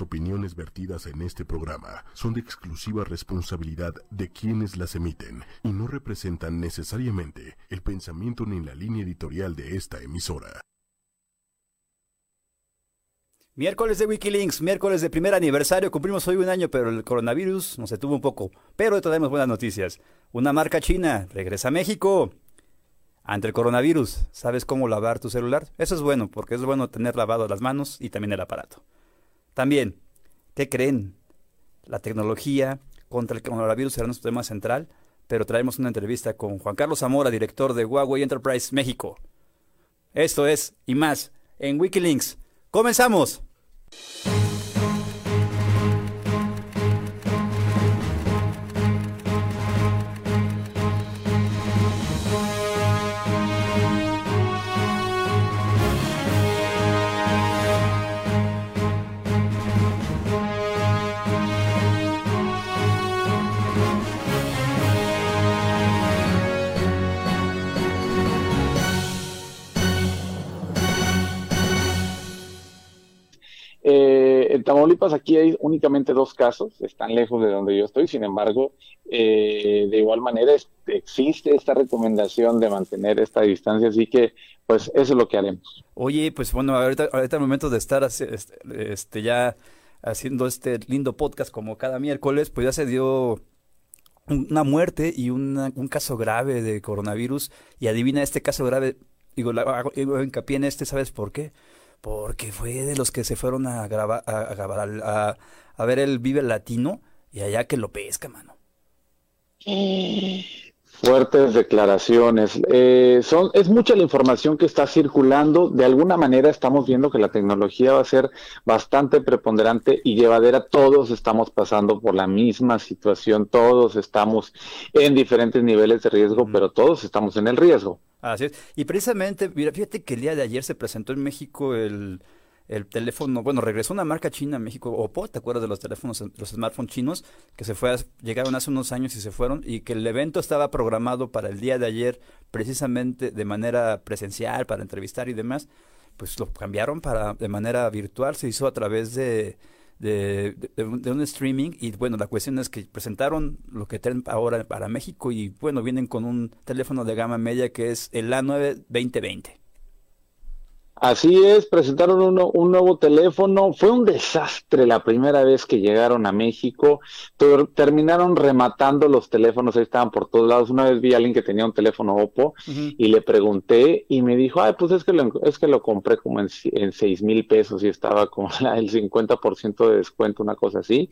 Opiniones vertidas en este programa son de exclusiva responsabilidad de quienes las emiten y no representan necesariamente el pensamiento ni la línea editorial de esta emisora. Miércoles de Wikilinks, miércoles de primer aniversario, cumplimos hoy un año, pero el coronavirus nos detuvo un poco. Pero tenemos buenas noticias. Una marca china regresa a México. Ante el coronavirus, ¿sabes cómo lavar tu celular? Eso es bueno, porque es bueno tener lavado las manos y también el aparato. También, ¿qué creen? La tecnología contra el coronavirus será nuestro tema central, pero traemos una entrevista con Juan Carlos Zamora, director de Huawei Enterprise México. Esto es y más en Wikilinks. ¡Comenzamos! Tamaulipas aquí hay únicamente dos casos, están lejos de donde yo estoy, sin embargo, eh, de igual manera existe esta recomendación de mantener esta distancia, así que pues eso es lo que haremos. Oye, pues bueno, ahorita, ahorita el momento de estar este, este, ya haciendo este lindo podcast como cada miércoles, pues ya se dio una muerte y un caso grave de coronavirus y adivina este caso grave, digo, hago hincapié en este, ¿sabes por qué? Porque fue de los que se fueron a grabar, a, grabar, a, a, ver el Vive Latino y allá que lo pesca, mano. Fuertes declaraciones. Eh, son, es mucha la información que está circulando. De alguna manera estamos viendo que la tecnología va a ser bastante preponderante y llevadera. Todos estamos pasando por la misma situación. Todos estamos en diferentes niveles de riesgo, pero todos estamos en el riesgo. Así es. Y precisamente, mira, fíjate que el día de ayer se presentó en México el, el teléfono, bueno, regresó una marca china a México, Oppo, ¿te acuerdas de los teléfonos, los smartphones chinos que se fue, llegaron hace unos años y se fueron y que el evento estaba programado para el día de ayer precisamente de manera presencial para entrevistar y demás, pues lo cambiaron para de manera virtual, se hizo a través de de, un streaming y bueno, la cuestión es que presentaron lo que tienen ahora para México y bueno, vienen con un teléfono de gama media que es el A9 2020. Así es, presentaron un nuevo teléfono. Fue un desastre la primera vez que llegaron a México. terminaron rematando los teléfonos, ahí estaban por todos lados. Una vez vi a alguien que tenía un teléfono Oppo y le pregunté y me dijo, ay, pues es que lo, es que lo compré como en, seis mil pesos y estaba con el 50% de descuento, una cosa así.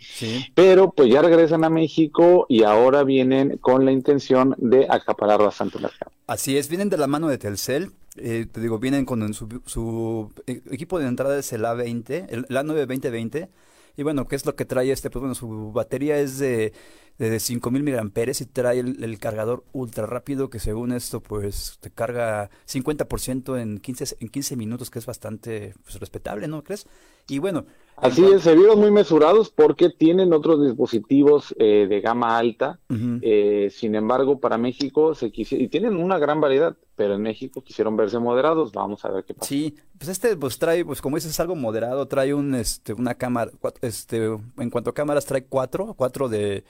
Pero pues ya regresan a México y ahora vienen con la intención de acaparar bastante mercado. Así es, vienen de la mano de Telcel eh, te digo, vienen con su, su, e, equipo de entrada es el A20, el, A9 2020. Y bueno, ¿qué es lo que trae este? Pues bueno, su batería es de, de 5000 miliamperes y trae el, cargador ultra rápido que según esto pues te carga 50% en 15, en 15 minutos, que es bastante pues, respetable, ¿no crees? Y bueno, Así es, se vieron muy mesurados porque tienen otros dispositivos eh, de gama alta. eh, sin embargo, para México se quisieron, y tienen una gran variedad, pero en México quisieron verse moderados. Vamos a ver qué pasa. Sí, pues este pues trae, pues como dices, algo moderado. Trae un, este, una cámara, este, en cuanto a cámaras trae cuatro, cuatro de,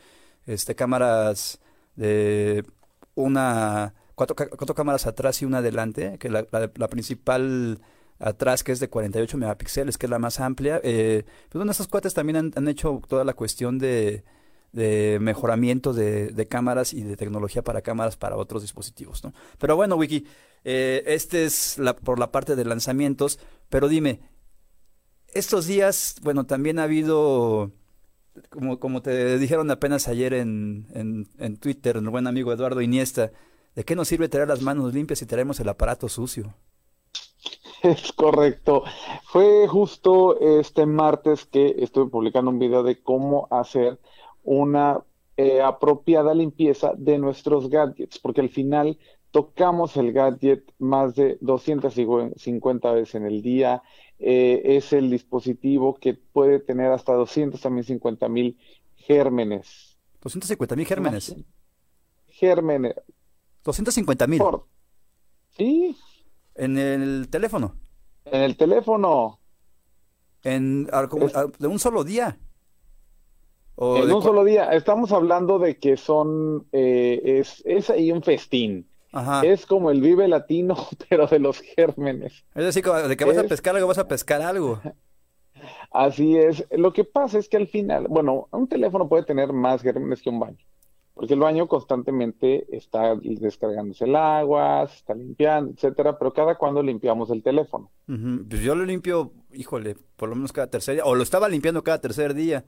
este, cámaras de una, cuatro, cuatro cámaras atrás y una adelante, que la, la principal atrás que es de 48 megapíxeles, que es la más amplia. Eh, pues bueno, estos cuates también han, hecho toda la cuestión de, de mejoramiento de, de, cámaras y de tecnología para cámaras para otros dispositivos, ¿no? Pero bueno, Wiki, eh, este es la, por la parte de lanzamientos, pero dime, estos días, bueno, también ha habido, como, como te dijeron apenas ayer en, en, en Twitter, el buen amigo Eduardo Iniesta, ¿de qué nos sirve tener las manos limpias si tenemos el aparato sucio? Es correcto. Fue justo este martes que estuve publicando un video de cómo hacer una eh, apropiada limpieza de nuestros gadgets, porque al final tocamos el gadget más de 250 veces en el día. Eh, es el dispositivo que puede tener hasta 250 mil gérmenes. 250 mil gérmenes. Gérmenes. 250 mil. Sí, ¿En el teléfono? En el teléfono. En, de un solo día. en un solo día. Estamos hablando de que son, eh, es, es ahí un festín. Es como el vive latino, pero de los gérmenes. Es decir, de que vas a pescar algo, vas a pescar algo. Así es. Lo que pasa es que al final, bueno, un teléfono puede tener más gérmenes que un baño, porque el baño constantemente está descargándose el agua, se está limpiando, etcétera, pero cada cuando limpiamos el teléfono. Pues yo lo limpio, híjole, por lo menos cada tercer día, o lo estaba limpiando cada tercer día.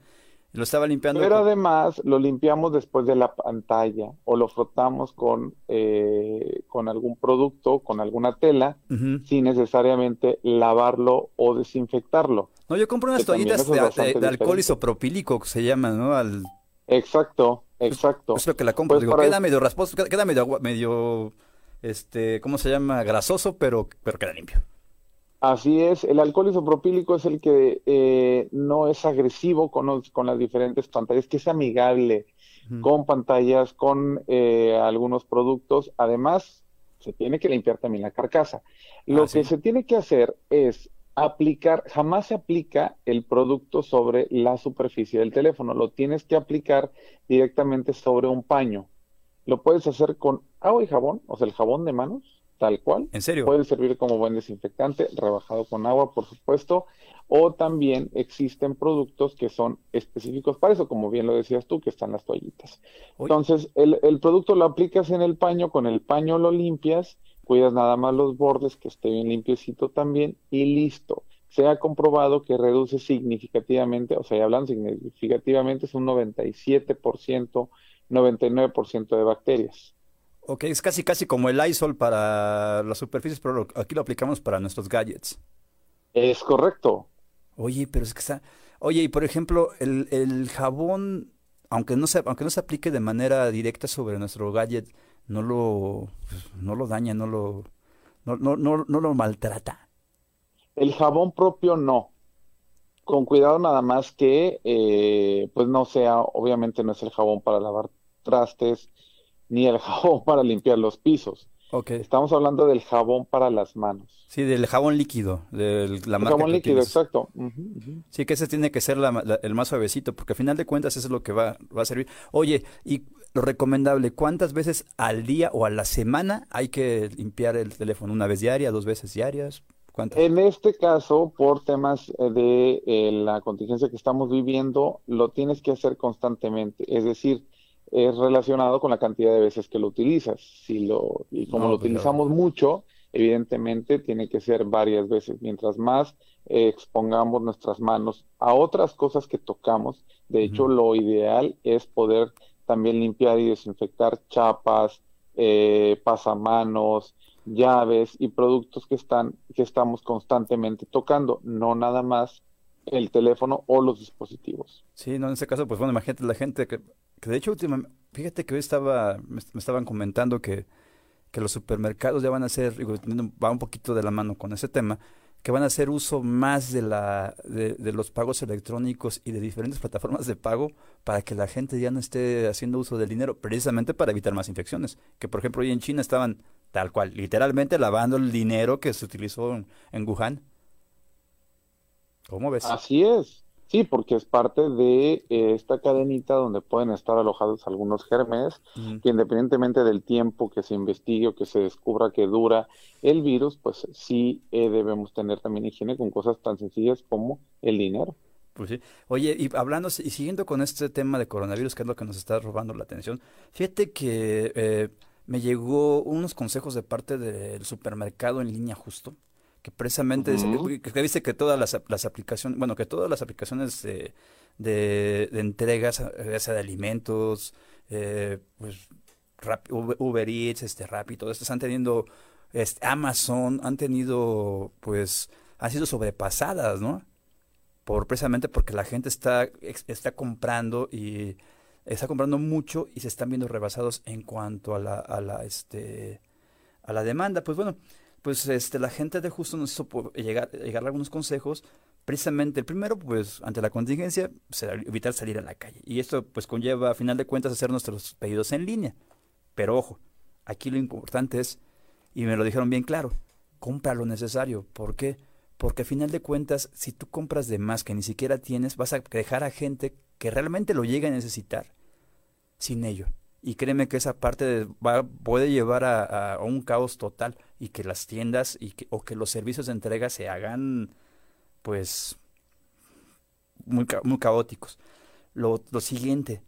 Lo estaba limpiando. Pero además lo limpiamos después de la pantalla o lo frotamos con, eh, con algún producto, con alguna tela, sin necesariamente lavarlo o desinfectarlo. No, yo compro unas toallitas de, alcohol isopropílico que se llaman, ¿no? Al... Exacto, exacto. Es lo que la compro. Pues Digo, queda medio rasposo, queda medio, medio, este, ¿cómo se llama? Grasoso, pero, pero queda limpio. Así es, el alcohol isopropílico es el que eh, no es agresivo con, con, las diferentes pantallas, que es amigable con pantallas, con eh, algunos productos. Además, se tiene que limpiar también la carcasa. Lo ah, que se tiene que hacer es aplicar, jamás se aplica el producto sobre la superficie del teléfono, lo tienes que aplicar directamente sobre un paño. Lo puedes hacer con agua y jabón, o sea, el jabón de manos, tal cual. ¿En serio? Puede servir como buen desinfectante, rebajado con agua, por supuesto, o también existen productos que son específicos para eso, como bien lo decías tú, que están las toallitas. Entonces, el, el, producto lo aplicas en el paño, con el paño lo limpias, cuidas nada más los bordes, que esté bien limpiecito también, y listo. Se ha comprobado que reduce significativamente, o sea, ya hablando significativamente, es un 97%, 99% de bacterias. Ok, es casi casi como el ISOL para las superficies, pero aquí lo aplicamos para nuestros gadgets. Es correcto. Oye, pero es que está... Oye, y por ejemplo, el, el jabón, aunque no, se, aunque no se aplique de manera directa sobre nuestro gadget, no lo, pues, no lo daña, no lo, no, no, no, no lo maltrata. El jabón propio no. Con cuidado nada más que, eh, pues no sea, obviamente no es el jabón para lavar trastes, ni el jabón para limpiar los pisos. Okay. Estamos hablando del jabón para las manos. Sí, del jabón líquido, la el jabón líquido, exacto. Sí, que ese tiene que ser el más suavecito, porque al final de cuentas eso es lo que va, va a servir. Oye, y lo recomendable, ¿cuántas veces al día o a la semana hay que limpiar el teléfono? ¿Una vez diaria, dos veces diarias? ¿Cuántas? En este caso, por temas eh, de eh, la contingencia que estamos viviendo, lo tienes que hacer constantemente. Es decir, es relacionado con la cantidad de veces que lo utilizas. Si lo, y como lo pues, utilizamos mucho, evidentemente tiene que ser varias veces. Mientras más eh, expongamos nuestras manos a otras cosas que tocamos, de hecho lo ideal es poder también limpiar y desinfectar chapas, eh, pasamanos, llaves y productos que están que estamos constantemente tocando, no nada más el teléfono o los dispositivos. Sí, no, en ese caso, pues bueno, imagínate la gente que que de hecho, últimamente, fíjate que hoy estaba, me, estaban comentando que, que, los supermercados ya van a hacer, va un poquito de la mano con ese tema, que van a hacer uso más de, la, de, de, los pagos electrónicos y de diferentes plataformas de pago para que la gente ya no esté haciendo uso del dinero, precisamente para evitar más infecciones. Que por ejemplo hoy en China estaban tal cual, literalmente lavando el dinero que se utilizó en, en Wuhan. ¿Cómo ves? Así es. Sí, porque es parte de eh, esta cadenita donde pueden estar alojados algunos gérmenes, que independientemente del tiempo que se investigue o que se descubra que dura el virus, pues sí eh, debemos tener también higiene con cosas tan sencillas como el dinero. Pues sí. Oye, y hablando y siguiendo con este tema de coronavirus, que es lo que nos está robando la atención, fíjate que eh, me llegó unos consejos de parte del supermercado en línea justo que precisamente que dice que todas las, las, aplicaciones, bueno, que todas las aplicaciones de, de, entregas, ya sea de alimentos, eh, pues Uber Eats, este Rappi, todo esto, están teniendo, este, Amazon, han tenido, pues, han sido sobrepasadas, ¿no? Por, precisamente porque la gente está, está comprando y está comprando mucho y se están viendo rebasados en cuanto a la, a la, este, a la demanda. Pues bueno, pues este, la gente de justo nos hizo llegar, llegar algunos consejos. Precisamente el primero, pues ante la contingencia, evitar salir a la calle. Y esto pues conlleva a final de cuentas hacer nuestros pedidos en línea. Pero ojo, aquí lo importante es, y me lo dijeron bien claro, compra lo necesario. ¿Por qué? porque al final de cuentas, si tú compras de más que ni siquiera tienes, vas a dejar a gente que realmente lo llegue a necesitar sin ello. Y créeme que esa parte va, puede llevar a, un caos total y que las tiendas y que, o que los servicios de entrega se hagan pues muy, muy caóticos. Lo, lo siguiente,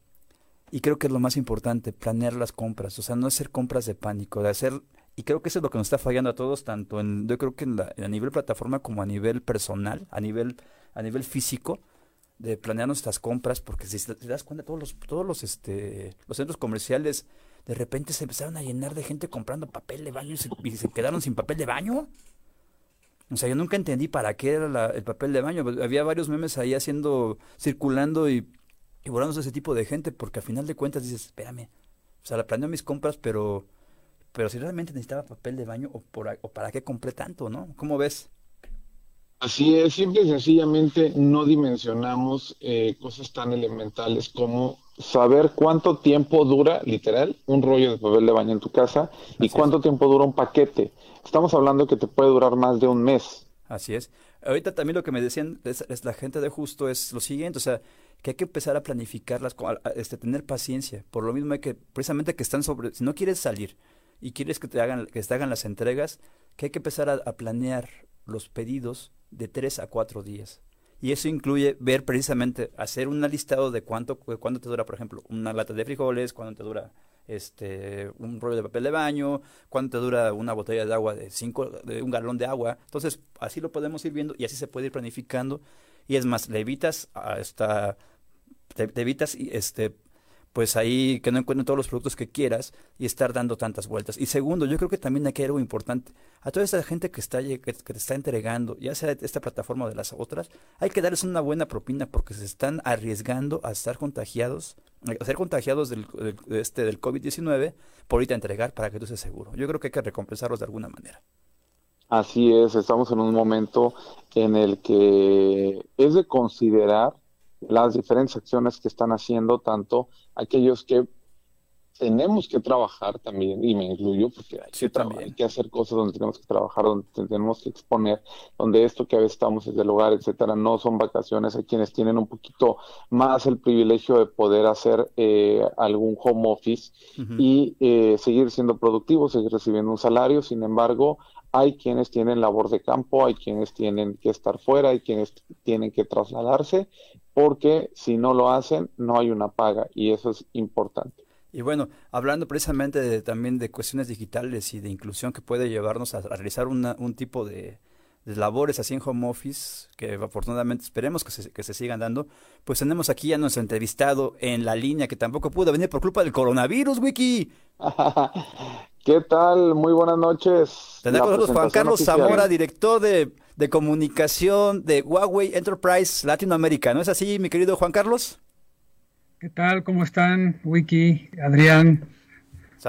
y creo que es lo más importante, planear las compras, o sea, no hacer compras de pánico, de hacer, y creo que eso es lo que nos está fallando a todos, tanto en, yo creo que en la, a nivel plataforma como a nivel personal, a nivel, a nivel físico, de planear nuestras compras, porque si te das cuenta, todos los, todos los, este, los centros comerciales de repente se empezaron a llenar de gente comprando papel de baño y se, quedaron sin papel de baño. O sea, yo nunca entendí para qué era el papel de baño. Había varios memes ahí haciendo, circulando y, y volándose ese tipo de gente, porque al final de cuentas dices, espérame, o sea, la planeo mis compras, pero, pero si realmente necesitaba papel de baño, o, por, o para qué compré tanto, ¿no? ¿Cómo ves? Así es, simple y sencillamente no dimensionamos eh, cosas tan elementales como saber cuánto tiempo dura, literal, un rollo de papel de baño en tu casa y cuánto tiempo dura un paquete. Estamos hablando que te puede durar más de un mes. Así es. Ahorita también lo que me decían es, la gente de justo es lo siguiente, o sea, que hay que empezar a planificarlas, este, tener paciencia. Por lo mismo hay que, precisamente que están sobre, si no quieres salir y quieres que te hagan, que te hagan las entregas, que hay que empezar a, a planear los pedidos de tres a cuatro días. Y eso incluye ver precisamente, hacer un listado de cuánto, cuánto te dura, por ejemplo, una lata de frijoles, cuánto te dura este un rollo de papel de baño, cuánto te dura una botella de agua de cinco, de un galón de agua. Entonces, así lo podemos ir viendo y así se puede ir planificando. Y es más, le evitas hasta te, te evitas este pues ahí que no encuentren todos los productos que quieras y estar dando tantas vueltas. Y segundo, yo creo que también hay que algo importante. A toda esa gente que, está, que, te está entregando, ya sea esta plataforma o de las otras, hay que darles una buena propina porque se están arriesgando a estar contagiados, a ser contagiados del, este, del COVID-19 por ahorita entregar para que tú estés seguro. Yo creo que hay que recompensarlos de alguna manera. Así es, estamos en un momento en el que es de considerar las diferentes acciones que están haciendo tanto aquellos que tenemos que trabajar también, y me incluyo porque hay, que, que hacer cosas donde tenemos que trabajar, donde tenemos que exponer, donde esto que a veces estamos desde el hogar, etcétera, no son vacaciones. Hay quienes tienen un poquito más el privilegio de poder hacer eh, algún home office y eh, seguir siendo productivos, seguir recibiendo un salario. Sin embargo, hay quienes tienen labor de campo, hay quienes tienen que estar fuera, hay quienes tienen que trasladarse porque si no lo hacen no hay una paga y eso es importante. Y bueno, hablando precisamente también de cuestiones digitales y de inclusión que puede llevarnos a, realizar un tipo de, labores así en home office, que afortunadamente esperemos que se, que se sigan dando, pues tenemos aquí a nuestro entrevistado en la línea que tampoco pudo venir por culpa del coronavirus, Wiki. ¿Qué tal? Muy buenas noches. Tenemos con nosotros Juan Carlos Zamora, director de de comunicación de Huawei Enterprise Latinoamérica. ¿No es así, mi querido Juan Carlos? ¿Qué tal? ¿Cómo están? Wiki, Adrián.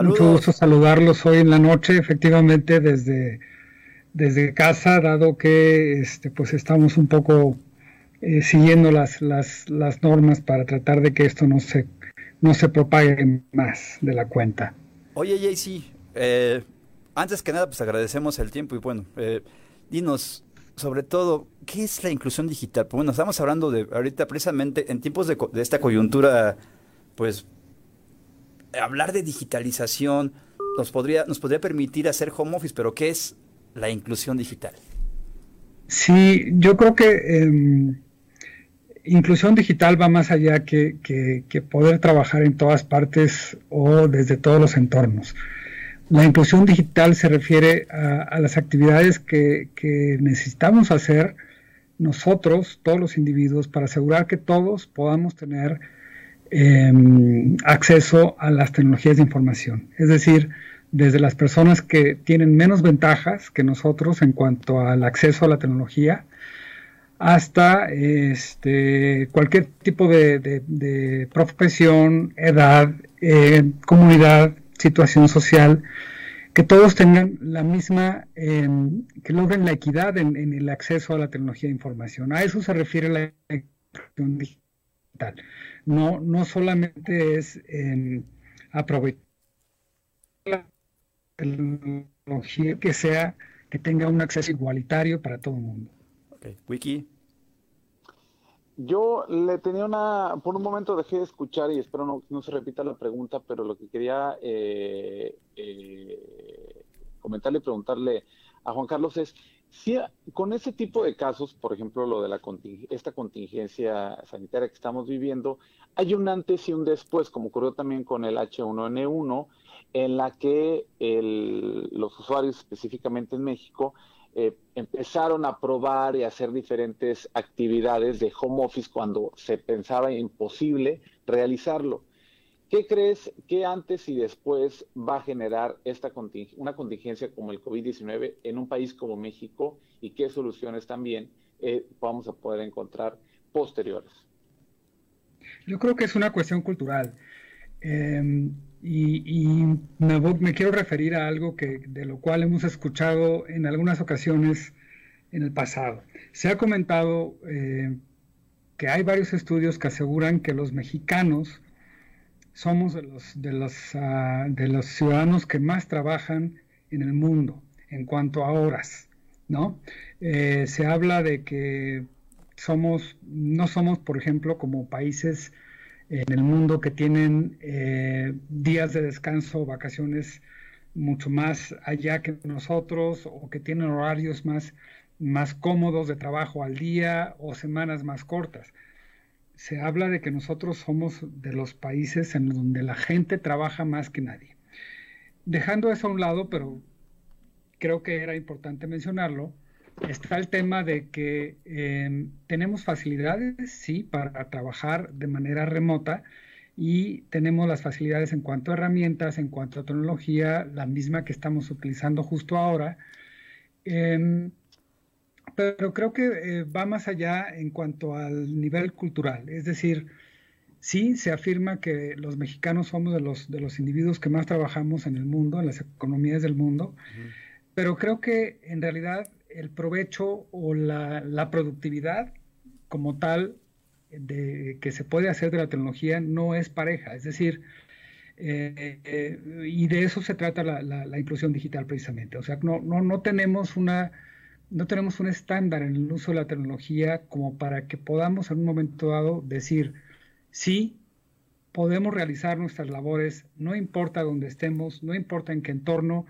Mucho gusto saludarlos hoy en la noche, efectivamente desde, desde casa, dado que este, pues estamos un poco eh, siguiendo las, las, las, normas para tratar de que esto no se, no se propague más de la cuenta. Oye, JC, eh, antes que nada, pues agradecemos el tiempo y bueno, eh, dinos, sobre todo, ¿qué es la inclusión digital? Pues bueno, estamos hablando de ahorita precisamente en tiempos de, esta coyuntura, pues hablar de digitalización nos podría, nos podría permitir hacer home office, pero ¿qué es la inclusión digital? Sí, yo creo que em, inclusión digital va más allá que, que, poder trabajar en todas partes o desde todos los entornos. La inclusión digital se refiere a, las actividades que, necesitamos hacer nosotros, todos los individuos, para asegurar que todos podamos tener em, acceso a las tecnologías de información. Es decir, desde las personas que tienen menos ventajas que nosotros en cuanto al acceso a la tecnología, hasta este, cualquier tipo de, profesión, edad, eh, comunidad, situación social, que todos tengan la misma, em, que logren la equidad en, el acceso a la tecnología de información. A eso se refiere la inclusión digital. No, no solamente es em, aprovechar la tecnología que sea, que tenga un acceso igualitario para todo el mundo. Wiki. Yo le tenía una, por un momento dejé de escuchar y espero no, no se repita la pregunta, pero lo que quería eh, eh, comentarle y preguntarle a Juan Carlos es, si con ese tipo de casos, por ejemplo, lo de la esta contingencia sanitaria que estamos viviendo, hay un antes y un después, como ocurrió también con el H1N1, en la que los usuarios, específicamente en México, eh, empezaron a probar y hacer diferentes actividades de home office cuando se pensaba imposible realizarlo. ¿Qué crees que antes y después va a generar esta una contingencia como el COVID-19 en un país como México y qué soluciones también eh, vamos a poder encontrar posteriores? Yo creo que es una cuestión cultural. Em, y, me, quiero referir a algo que, de lo cual hemos escuchado en algunas ocasiones en el pasado. Se ha comentado eh, que hay varios estudios que aseguran que los mexicanos somos de los, de los, ah, de los ciudadanos que más trabajan en el mundo en cuanto a horas, ¿no? Eh, se habla de que somos, no somos, por ejemplo, como países en el mundo que tienen eh, días de descanso, vacaciones mucho más allá que nosotros o que tienen horarios más, más cómodos de trabajo al día o semanas más cortas. Se habla de que nosotros somos de los países en donde la gente trabaja más que nadie. Dejando eso a un lado, pero creo que era importante mencionarlo, está el tema de que em, tenemos facilidades, sí, para trabajar de manera remota y tenemos las facilidades en cuanto a herramientas, en cuanto a tecnología, la misma que estamos utilizando justo ahora. Em, pero creo que eh, va más allá en cuanto al nivel cultural, es decir, sí se afirma que los mexicanos somos de los, de los individuos que más trabajamos en el mundo, en las economías del mundo, pero creo que en realidad el provecho o la, productividad como tal de, que se puede hacer de la tecnología no es pareja, es decir, eh, eh, y de eso se trata la, inclusión digital precisamente. O sea, no, no, no, tenemos una, no tenemos un estándar en el uso de la tecnología como para que podamos en un momento dado decir, sí, podemos realizar nuestras labores, no importa dónde estemos, no importa en qué entorno,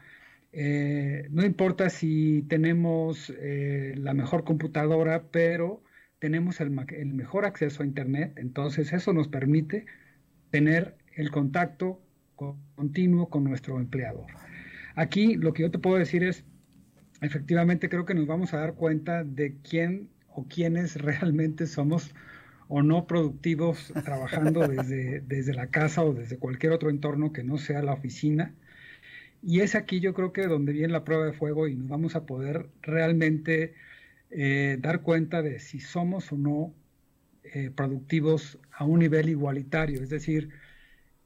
eh, no importa si tenemos eh, la mejor computadora, pero tenemos el, mejor acceso a Internet, entonces eso nos permite tener el contacto continuo con nuestro empleador. Aquí lo que yo te puedo decir es, efectivamente creo que nos vamos a dar cuenta de quién o quiénes realmente somos o no productivos trabajando desde, desde la casa o desde cualquier otro entorno que no sea la oficina. Y es aquí yo creo que donde viene la prueba de fuego y nos vamos a poder realmente eh, dar cuenta de si somos o no eh, productivos a un nivel igualitario. Es decir,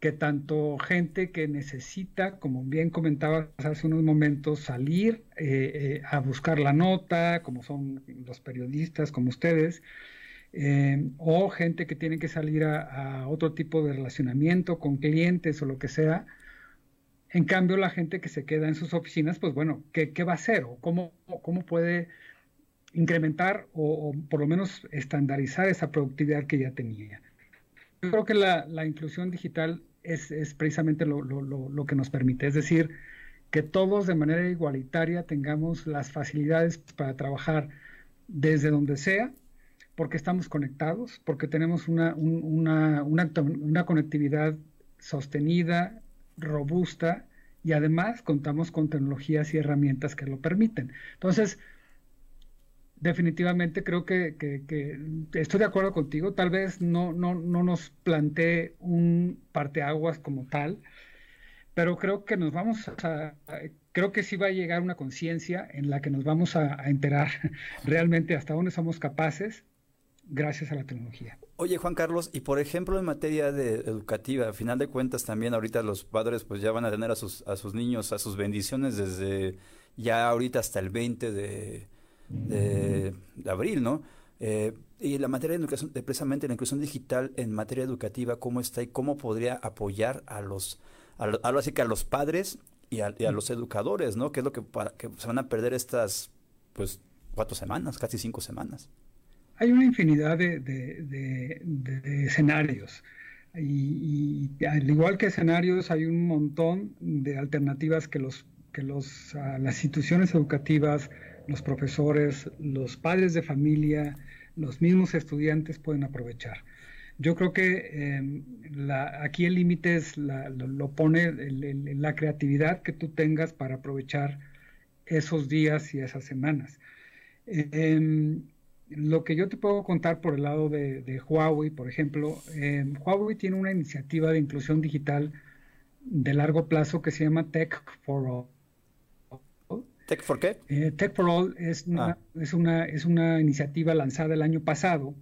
que tanto gente que necesita, como bien comentabas hace unos momentos, salir eh, a buscar la nota, como son los periodistas, como ustedes, o gente que tiene que salir a, a otro tipo de relacionamiento con clientes o lo que sea, en cambio, la gente que se queda en sus oficinas, pues bueno, ¿qué, va a hacer? ¿O cómo, puede incrementar o, por lo menos estandarizar esa productividad que ya tenía? Yo creo que la, inclusión digital es, precisamente lo, que nos permite, es decir, que todos de manera igualitaria tengamos las facilidades para trabajar desde donde sea, porque estamos conectados, porque tenemos una conectividad sostenida, robusta y además contamos con tecnologías y herramientas que lo permiten. Entonces, definitivamente creo que, estoy de acuerdo contigo, tal vez no, no, no nos plantee un parteaguas como tal, pero creo que nos vamos a, creo que sí va a llegar una conciencia en la que nos vamos a enterar realmente hasta dónde somos capaces gracias a la tecnología. Oye, Juan Carlos, y por ejemplo en materia de educativa, a final de cuentas también ahorita los padres pues ya van a tener a sus, a sus niños, a sus bendiciones desde ya ahorita hasta el 20 de, de, abril, ¿no? Eh, y la materia de educación, precisamente la inclusión digital en materia educativa, ¿cómo está y cómo podría apoyar a los, a, así que a los padres y a, los educadores, ¿no? Que es lo que, para, que se van a perder estas, pues, cuatro semanas, casi cinco semanas. Hay una infinidad de, escenarios. Y, al igual que escenarios, hay un montón de alternativas que, los, que los, las instituciones educativas, los profesores, los padres de familia, los mismos estudiantes pueden aprovechar. Yo creo que em, aquí el límite es lo, pone la creatividad que tú tengas para aprovechar esos días y esas semanas. Em, lo que yo te puedo contar por el lado de, Huawei, por ejemplo, em, Huawei tiene una iniciativa de inclusión digital de largo plazo que se llama Tech for All. ¿Tech for qué? Eh, Tech for All es ah. es, una, es una iniciativa lanzada el año pasado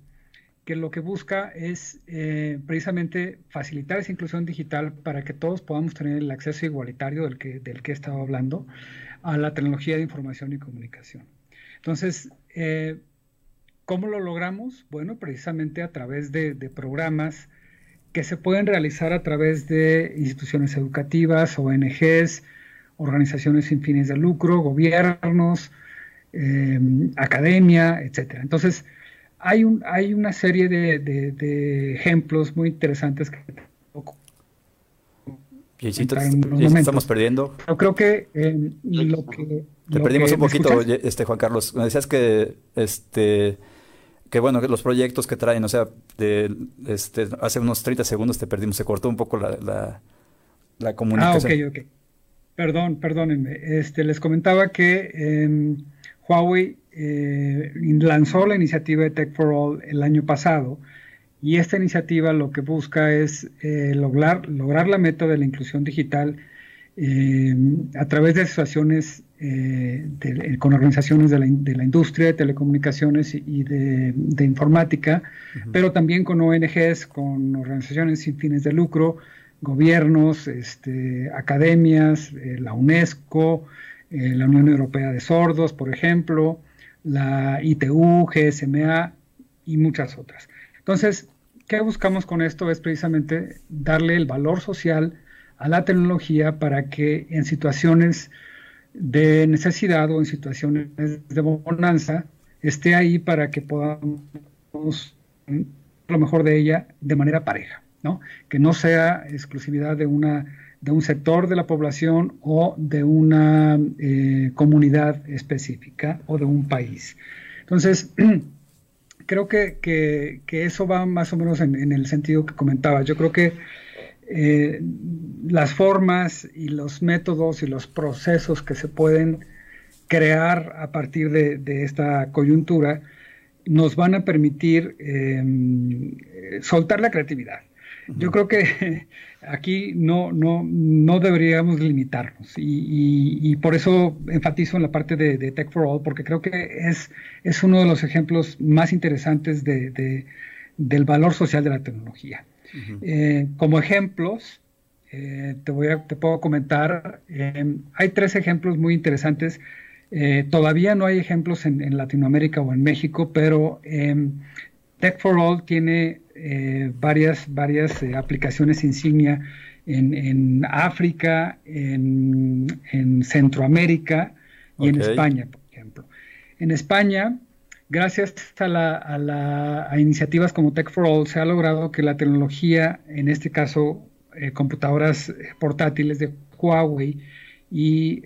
que lo que busca es eh, precisamente facilitar esa inclusión digital para que todos podamos tener el acceso igualitario del que, del que he estado hablando a la tecnología de información y comunicación. Entonces, eh, ¿cómo lo logramos? Bueno, precisamente a través de, programas que se pueden realizar a través de instituciones educativas, ONGs, organizaciones sin fines de lucro, gobiernos, eh, academia, etc. Entonces, hay, un, hay una serie de, ejemplos muy interesantes que estamos perdiendo. Yo creo que eh, lo que... Te perdimos un poquito, este Juan Carlos. Me decías que este que bueno, que los proyectos que traen, o sea, de, este, hace unos 30 segundos te perdimos, se cortó un poco la, la, comunicación. Ah, ok, ok. Perdón, perdónenme. Este, les comentaba que em, Huawei eh, lanzó la iniciativa de Tech for All el año pasado y esta iniciativa lo que busca es eh, lograr, lograr la meta de la inclusión digital eh, a través de asociaciones con organizaciones de la, industria de telecomunicaciones y de, informática, pero también con ONGs, con organizaciones sin fines de lucro, gobiernos, este, academias, la UNESCO, la Unión Europea de Sordos, por ejemplo, la ITU, GSMA y muchas otras. Entonces, ¿qué buscamos con esto? Es precisamente darle el valor social a la tecnología para que en situaciones de necesidad o en situaciones de bonanza esté ahí para que podamos lo mejor de ella de manera pareja, ¿no? Que no sea exclusividad de una de un sector de la población o de una eh, comunidad específica o de un país. Entonces, creo que, eso va más o menos en, el sentido que comentaba. Yo creo que eh, las formas y los métodos y los procesos que se pueden crear a partir de, esta coyuntura nos van a permitir em, soltar la creatividad. Yo creo que aquí no, no, no deberíamos limitarnos y, por eso enfatizo en la parte de, Tech for All, porque creo que es, es uno de los ejemplos más interesantes de, del valor social de la tecnología. Eh, como ejemplos, eh, te, voy a, te puedo comentar, eh, hay tres ejemplos muy interesantes. todavía no hay ejemplos en, en, Latinoamérica o en México, pero Tech for All tiene eh, varias, varias eh, aplicaciones insignia en, África, en, Centroamérica y en España, por ejemplo. En España, gracias a, la, iniciativas como Tech for All, se ha logrado que la tecnología, en este caso eh, computadoras portátiles de Huawei y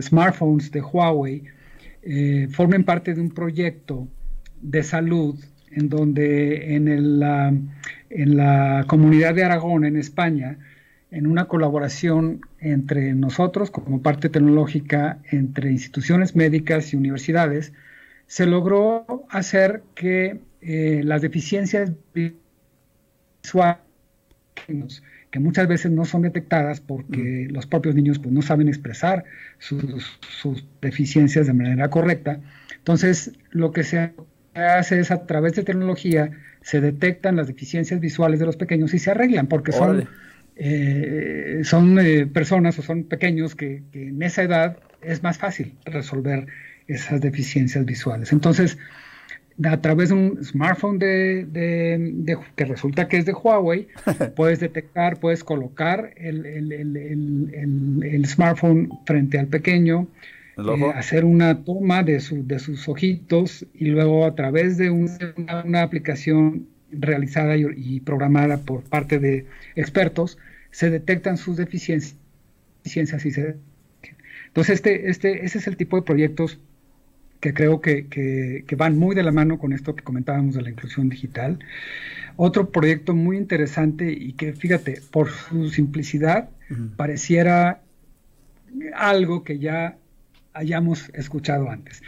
smartphones de Huawei, formen parte de un proyecto de salud en donde la, en la comunidad de Aragón, en España, en una colaboración entre nosotros como parte tecnológica, entre instituciones médicas y universidades, se logró hacer que eh, las deficiencias visuales, que muchas veces no son detectadas porque mm. los propios niños pues, no saben expresar sus, sus, deficiencias de manera correcta. Entonces, lo que se hace es a través de tecnología se detectan las deficiencias visuales de los pequeños y se arreglan porque son, eh, son eh, personas o son pequeños que, en esa edad es más fácil resolver esas deficiencias visuales. Entonces, a través de un smartphone de, que resulta que es de Huawei, puedes detectar, puedes colocar el, el, el, el, smartphone frente al pequeño, eh, hacer una toma de, su, de sus ojitos y luego a través de una, aplicación realizada y, programada por parte de expertos, se detectan sus deficiencias y se... Entonces, este, este, ese es el tipo de proyectos que creo que, que, van muy de la mano con esto que comentábamos de la inclusión digital. Otro proyecto muy interesante y que, fíjate, por su simplicidad, pareciera algo que ya hayamos escuchado antes.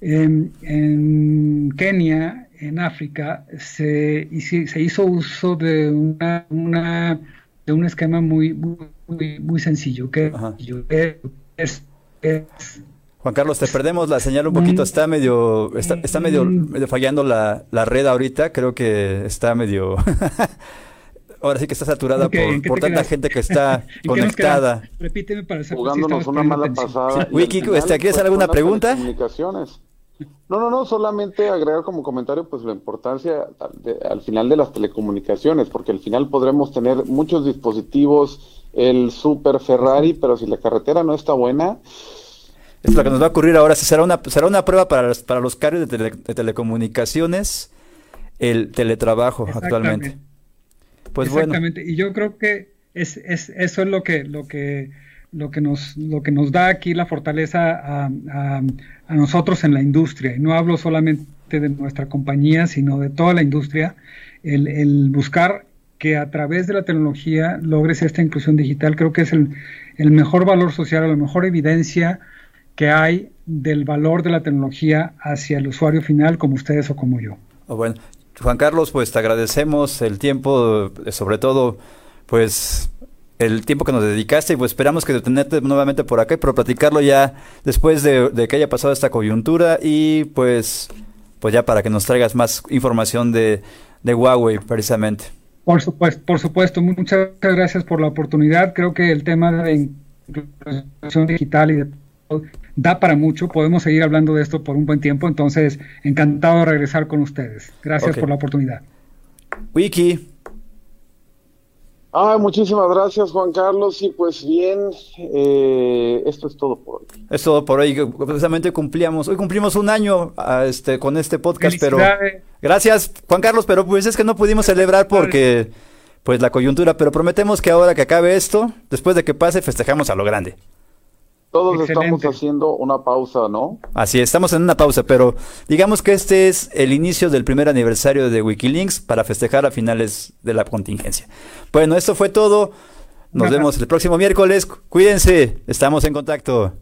En, Kenia, en África, se, se hizo uso de, una, de un esquema muy, muy, muy sencillo, que es, Juan Carlos, te perdemos la señal un poquito, está medio, está, está medio, medio fallando la, la red ahorita, creo que está medio ahora sí que está saturada por, tanta gente que está conectada. Repíteme para saber Jugándonos una mala pasada. Wiki, este, ¿quieres hacer alguna pregunta? No, no, no, solamente agregar como comentario pues la importancia al final de las telecomunicaciones, porque al final podremos tener muchos dispositivos, el super Ferrari, pero si la carretera no está buena... Es lo que nos va a ocurrir ahora, será una, será una prueba para, los, para los carriers de, telecomunicaciones, el teletrabajo actualmente. Pues Exactamente. Y yo creo que es, es, eso es lo que, lo que, lo que nos, lo que nos da aquí la fortaleza a, a, nosotros en la industria. Y no hablo solamente de nuestra compañía, sino de toda la industria. El, el buscar que a través de la tecnología logres esta inclusión digital, creo que es el, el mejor valor social, la mejor evidencia que hay del valor de la tecnología hacia el usuario final, como ustedes o como yo. Oh, bueno, Juan Carlos, pues te agradecemos el tiempo, sobre todo, pues el tiempo que nos dedicaste y pues esperamos que detenerte nuevamente por acá, pero platicarlo ya después de, que haya pasado esta coyuntura y pues, pues ya para que nos traigas más información de, de Huawei precisamente. Por supuesto, por supuesto, muchas gracias por la oportunidad. Creo que el tema de inclusión digital y de da para mucho, podemos seguir hablando de esto por un buen tiempo, entonces encantado de regresar con ustedes. Gracias por la oportunidad. Wiki. Ah, muchísimas gracias Juan Carlos y pues bien, eh, esto es todo por hoy. Es todo por hoy, precisamente cumplíamos, hoy cumplimos un año a este, con este podcast, pero gracias Juan Carlos, pero pues es que no pudimos celebrar porque pues la coyuntura, pero prometemos que ahora que acabe esto, después de que pase, festejamos a lo grande. Todos estamos haciendo una pausa, ¿no? Así, estamos en una pausa, pero digamos que este es el inicio del primer aniversario de Wikilinks para festejar a finales de la contingencia. Bueno, esto fue todo. Nos vemos el próximo miércoles. Cuídense, estamos en contacto.